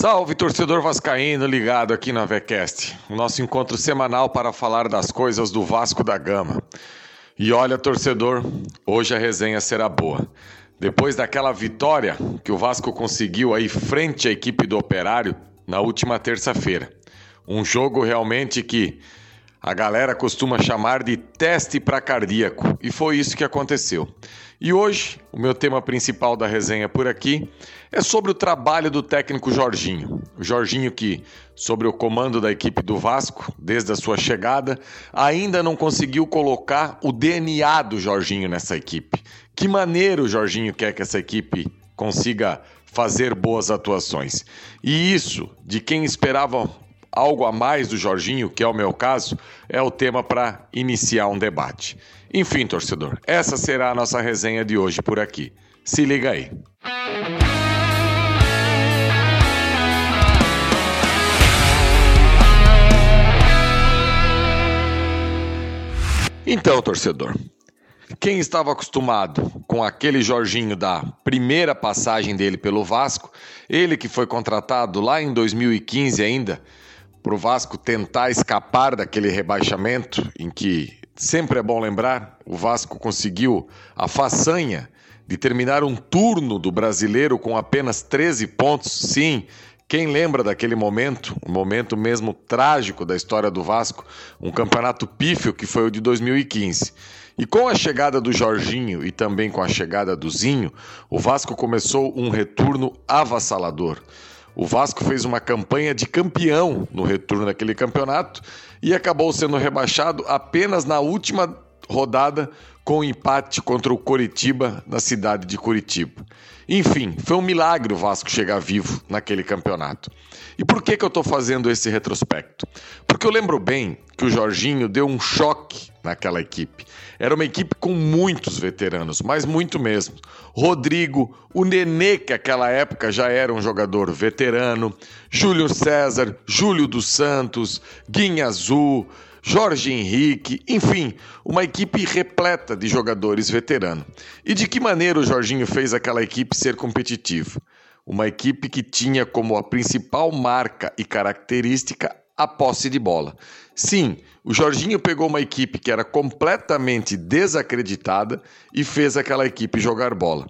Salve torcedor vascaíno ligado aqui na VCast, o nosso encontro semanal para falar das coisas do Vasco da Gama. E olha, torcedor, hoje a resenha será boa. Depois daquela vitória que o Vasco conseguiu aí frente à equipe do Operário na última terça-feira. Um jogo realmente que a galera costuma chamar de teste para cardíaco, e foi isso que aconteceu. E hoje, o meu tema principal da resenha por aqui é sobre o trabalho do técnico Jorginho. O Jorginho que, sobre o comando da equipe do Vasco, desde a sua chegada, ainda não conseguiu colocar o DNA do Jorginho nessa equipe. Que maneira o Jorginho quer que essa equipe consiga fazer boas atuações. E isso, de quem esperava algo a mais do Jorginho, que é o meu caso, é o tema para iniciar um debate. Enfim, torcedor, essa será a nossa resenha de hoje por aqui. Se liga aí. Então, torcedor, quem estava acostumado com aquele Jorginho da primeira passagem dele pelo Vasco, ele que foi contratado lá em 2015 ainda, para o Vasco tentar escapar daquele rebaixamento em que, sempre é bom lembrar, o Vasco conseguiu a façanha de terminar um turno do brasileiro com apenas 13 pontos. Sim, quem lembra daquele momento, um momento mesmo trágico da história do Vasco, um campeonato pífio que foi o de 2015. E com a chegada do Jorginho e também com a chegada do Zinho, o Vasco começou um retorno avassalador. O Vasco fez uma campanha de campeão no retorno daquele campeonato e acabou sendo rebaixado apenas na última rodada com empate contra o Coritiba na cidade de Curitiba. Enfim, foi um milagre o Vasco chegar vivo naquele campeonato. E por que, que eu estou fazendo esse retrospecto? Porque eu lembro bem que o Jorginho deu um choque naquela equipe. Era uma equipe com muitos veteranos, mas muito mesmo. Rodrigo, o Nenê, que naquela época já era um jogador veterano, Júlio César, Júlio dos Santos, Guinha Azul, Jorge Henrique, enfim, uma equipe repleta de jogadores veteranos. E de que maneira o Jorginho fez aquela equipe ser competitiva? Uma equipe que tinha como a principal marca e característica a posse de bola. Sim, o Jorginho pegou uma equipe que era completamente desacreditada e fez aquela equipe jogar bola.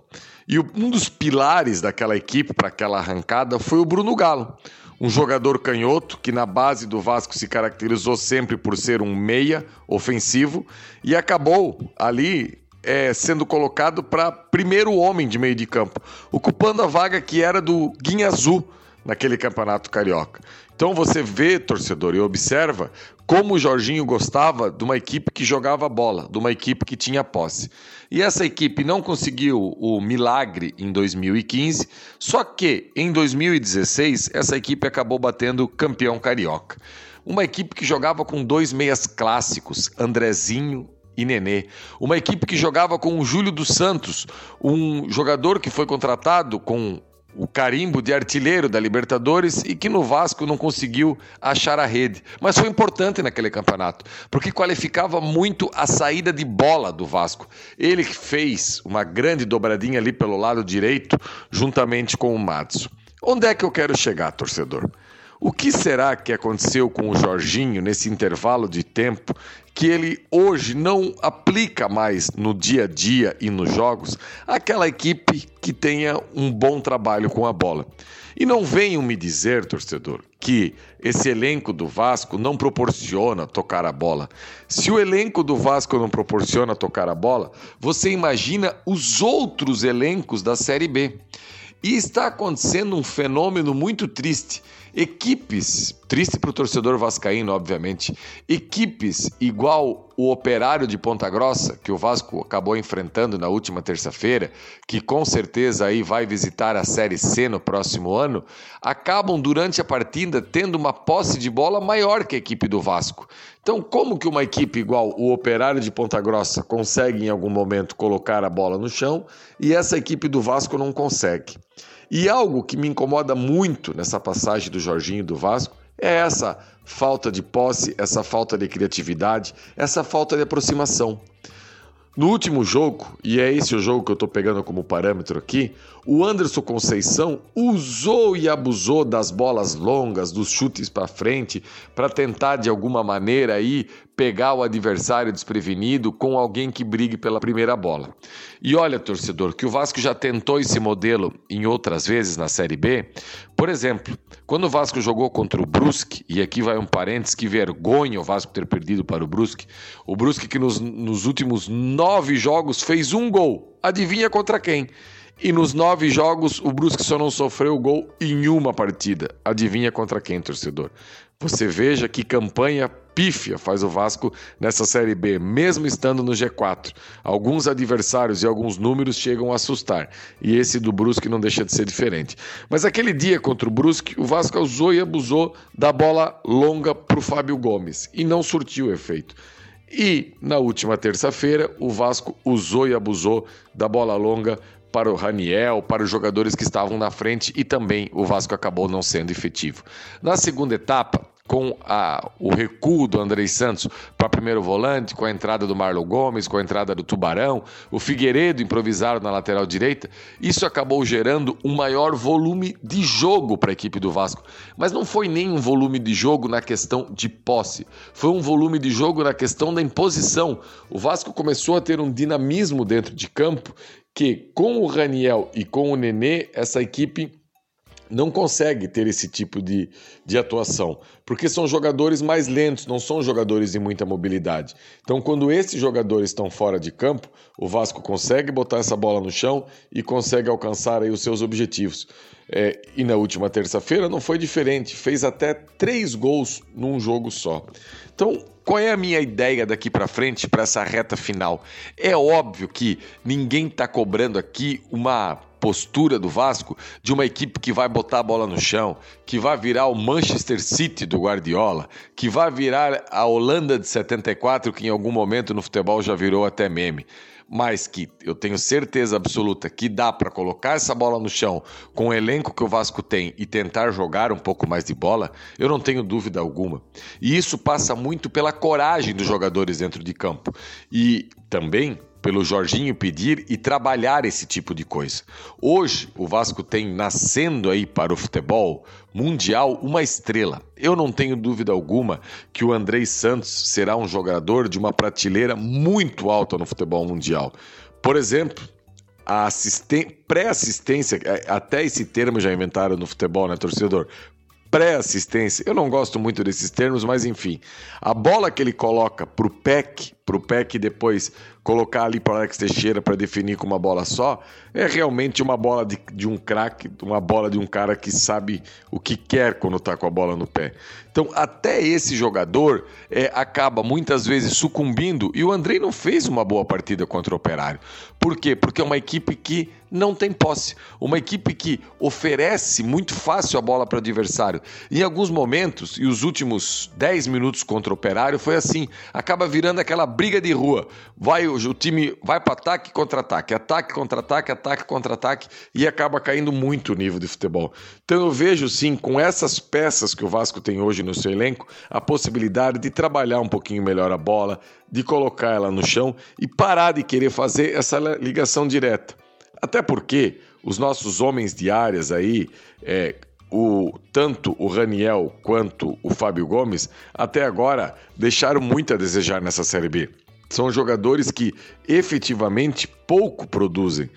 E um dos pilares daquela equipe para aquela arrancada foi o Bruno Galo, um jogador canhoto que na base do Vasco se caracterizou sempre por ser um meia ofensivo e acabou ali é, sendo colocado para primeiro homem de meio de campo, ocupando a vaga que era do Guinha Azul naquele campeonato carioca. Então você vê, torcedor, e observa como o Jorginho gostava de uma equipe que jogava bola, de uma equipe que tinha posse. E essa equipe não conseguiu o milagre em 2015, só que em 2016 essa equipe acabou batendo campeão carioca. Uma equipe que jogava com dois meias clássicos, Andrezinho e Nenê. Uma equipe que jogava com o Júlio dos Santos, um jogador que foi contratado com o carimbo de artilheiro da Libertadores e que no Vasco não conseguiu achar a rede. Mas foi importante naquele campeonato, porque qualificava muito a saída de bola do Vasco. Ele fez uma grande dobradinha ali pelo lado direito, juntamente com o Matson. Onde é que eu quero chegar, torcedor? O que será que aconteceu com o Jorginho nesse intervalo de tempo que ele hoje não aplica mais no dia a dia e nos jogos aquela equipe que tenha um bom trabalho com a bola? E não venham me dizer, torcedor, que esse elenco do Vasco não proporciona tocar a bola. Se o elenco do Vasco não proporciona tocar a bola, você imagina os outros elencos da Série B. E está acontecendo um fenômeno muito triste. Equipes, triste para o torcedor vascaíno, obviamente, equipes igual o Operário de Ponta Grossa, que o Vasco acabou enfrentando na última terça-feira, que com certeza aí vai visitar a Série C no próximo ano, acabam durante a partida tendo uma posse de bola maior que a equipe do Vasco. Então, como que uma equipe igual o Operário de Ponta Grossa consegue em algum momento colocar a bola no chão e essa equipe do Vasco não consegue? E algo que me incomoda muito nessa passagem do Jorginho do Vasco é essa falta de posse, essa falta de criatividade, essa falta de aproximação. No último jogo, e é esse o jogo que eu estou pegando como parâmetro aqui, o Anderson Conceição usou e abusou das bolas longas, dos chutes para frente, para tentar de alguma maneira aí pegar o adversário desprevenido com alguém que brigue pela primeira bola. E olha, torcedor, que o Vasco já tentou esse modelo em outras vezes na Série B. Por exemplo, quando o Vasco jogou contra o Brusque, e aqui vai um parênteses, que vergonha o Vasco ter perdido para o Brusque. O Brusque que nos, nos últimos nove jogos fez um gol. Adivinha contra quem? E nos nove jogos, o Brusque só não sofreu gol em uma partida. Adivinha contra quem, torcedor? Você veja que campanha pífia faz o Vasco nessa Série B, mesmo estando no G4. Alguns adversários e alguns números chegam a assustar, e esse do Brusque não deixa de ser diferente. Mas aquele dia contra o Brusque, o Vasco usou e abusou da bola longa para o Fábio Gomes, e não surtiu efeito. E na última terça-feira, o Vasco usou e abusou da bola longa para o Raniel, para os jogadores que estavam na frente e também o Vasco acabou não sendo efetivo. Na segunda etapa, com a, o recuo do Andrei Santos para primeiro volante, com a entrada do Marlon Gomes, com a entrada do Tubarão, o Figueiredo improvisado na lateral direita, isso acabou gerando um maior volume de jogo para a equipe do Vasco. Mas não foi nem um volume de jogo na questão de posse, foi um volume de jogo na questão da imposição. O Vasco começou a ter um dinamismo dentro de campo que, com o Raniel e com o Nenê, essa equipe não consegue ter esse tipo de, de atuação, porque são jogadores mais lentos, não são jogadores de muita mobilidade. Então, quando esses jogadores estão fora de campo, o Vasco consegue botar essa bola no chão e consegue alcançar aí os seus objetivos. É, e na última terça-feira não foi diferente, fez até três gols num jogo só. Então, qual é a minha ideia daqui para frente para essa reta final? É óbvio que ninguém está cobrando aqui uma postura do Vasco de uma equipe que vai botar a bola no chão, que vai virar o Manchester City do Guardiola, que vai virar a Holanda de 74, que em algum momento no futebol já virou até meme mas que eu tenho certeza absoluta que dá para colocar essa bola no chão com o elenco que o Vasco tem e tentar jogar um pouco mais de bola, eu não tenho dúvida alguma. E isso passa muito pela coragem dos jogadores dentro de campo. E também pelo Jorginho pedir e trabalhar esse tipo de coisa. Hoje, o Vasco tem nascendo aí para o futebol mundial uma estrela. Eu não tenho dúvida alguma que o Andrei Santos será um jogador de uma prateleira muito alta no futebol mundial. Por exemplo, a pré-assistência, é, até esse termo já inventaram no futebol, né, torcedor? Pré-assistência, eu não gosto muito desses termos, mas enfim, a bola que ele coloca pro PEC, pro PEC depois colocar ali para Alex Teixeira para definir com uma bola só, é realmente uma bola de, de um craque, uma bola de um cara que sabe o que quer quando está com a bola no pé. Então, até esse jogador é, acaba muitas vezes sucumbindo e o Andrei não fez uma boa partida contra o Operário. Por quê? Porque é uma equipe que não tem posse, uma equipe que oferece muito fácil a bola para o adversário. Em alguns momentos, e os últimos 10 minutos contra o Operário foi assim, acaba virando aquela briga de rua. Vai o time vai para ataque contra-ataque, ataque contra-ataque, ataque contra-ataque e acaba caindo muito o nível de futebol. Então eu vejo sim, com essas peças que o Vasco tem hoje no seu elenco, a possibilidade de trabalhar um pouquinho melhor a bola, de colocar ela no chão e parar de querer fazer essa ligação direta. Até porque os nossos homens de áreas aí, é, o, tanto o Raniel quanto o Fábio Gomes, até agora deixaram muito a desejar nessa Série B. São jogadores que efetivamente pouco produzem.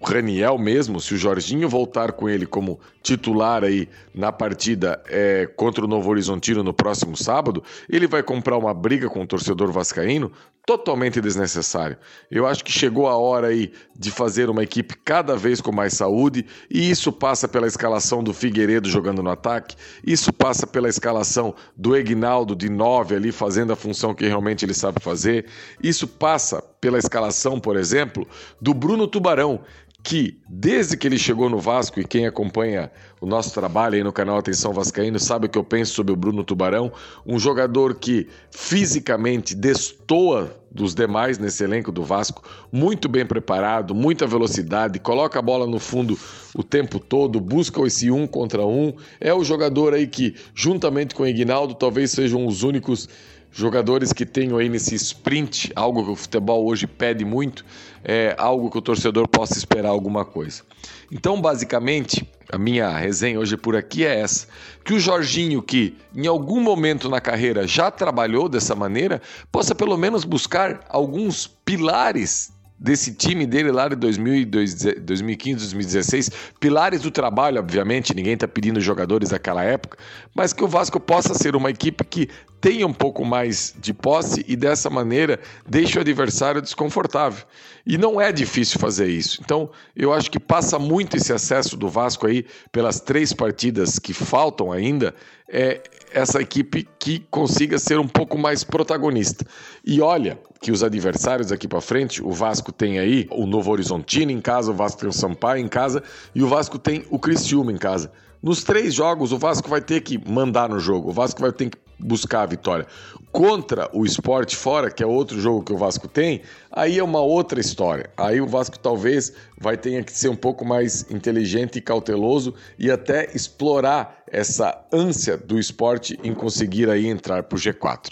O Raniel mesmo, se o Jorginho voltar com ele como titular aí na partida é, contra o Novo Horizontino no próximo sábado, ele vai comprar uma briga com o torcedor vascaíno totalmente desnecessário. Eu acho que chegou a hora aí de fazer uma equipe cada vez com mais saúde, e isso passa pela escalação do Figueiredo jogando no ataque, isso passa pela escalação do Egnaldo de 9 ali fazendo a função que realmente ele sabe fazer, isso passa pela escalação, por exemplo, do Bruno Tubarão, que desde que ele chegou no Vasco e quem acompanha o nosso trabalho aí no canal Atenção Vascaíno sabe o que eu penso sobre o Bruno Tubarão, um jogador que fisicamente destoa dos demais nesse elenco do Vasco, muito bem preparado, muita velocidade, coloca a bola no fundo o tempo todo, busca esse um contra um, é o jogador aí que juntamente com o Ignaldo talvez sejam os únicos jogadores que tenham aí nesse sprint, algo que o futebol hoje pede muito, é algo que o torcedor possa esperar alguma coisa. Então, basicamente, a minha resenha hoje por aqui é essa: que o Jorginho, que em algum momento na carreira já trabalhou dessa maneira, possa pelo menos buscar alguns pilares desse time dele lá de 2015, 2016, pilares do trabalho, obviamente, ninguém está pedindo jogadores daquela época, mas que o Vasco possa ser uma equipe que tenha um pouco mais de posse e dessa maneira deixe o adversário desconfortável. E não é difícil fazer isso. Então, eu acho que passa muito esse acesso do Vasco aí pelas três partidas que faltam ainda, é essa equipe que consiga ser um pouco mais protagonista. E olha que os adversários aqui para frente, o Vasco tem aí o Novo Horizontino em casa, o Vasco tem o Sampaio em casa e o Vasco tem o Criciúma em casa. Nos três jogos, o Vasco vai ter que mandar no jogo, o Vasco vai ter que buscar a vitória. Contra o esporte fora, que é outro jogo que o Vasco tem, aí é uma outra história. Aí o Vasco talvez vai ter que ser um pouco mais inteligente e cauteloso e até explorar essa ânsia do esporte em conseguir aí entrar para o G4.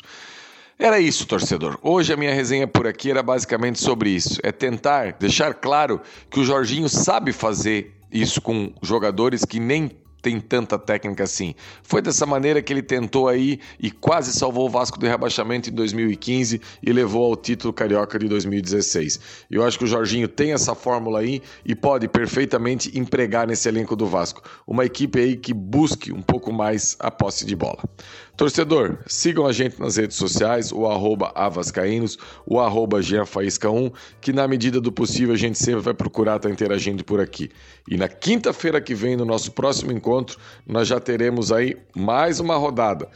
Era isso, torcedor. Hoje a minha resenha por aqui era basicamente sobre isso. É tentar deixar claro que o Jorginho sabe fazer isso com jogadores que nem tem tanta técnica assim. Foi dessa maneira que ele tentou aí e quase salvou o Vasco do rebaixamento em 2015 e levou ao título carioca de 2016. Eu acho que o Jorginho tem essa fórmula aí e pode perfeitamente empregar nesse elenco do Vasco. Uma equipe aí que busque um pouco mais a posse de bola. Torcedor, sigam a gente nas redes sociais, o arroba avascaínos, o arroba 1 que na medida do possível a gente sempre vai procurar estar interagindo por aqui. E na quinta-feira que vem, no nosso próximo encontro, nós já teremos aí mais uma rodada.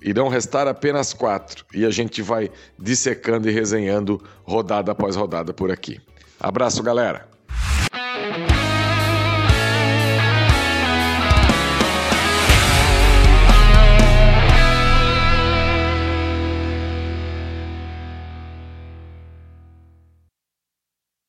Irão restar apenas quatro e a gente vai dissecando e resenhando rodada após rodada por aqui. Abraço, galera!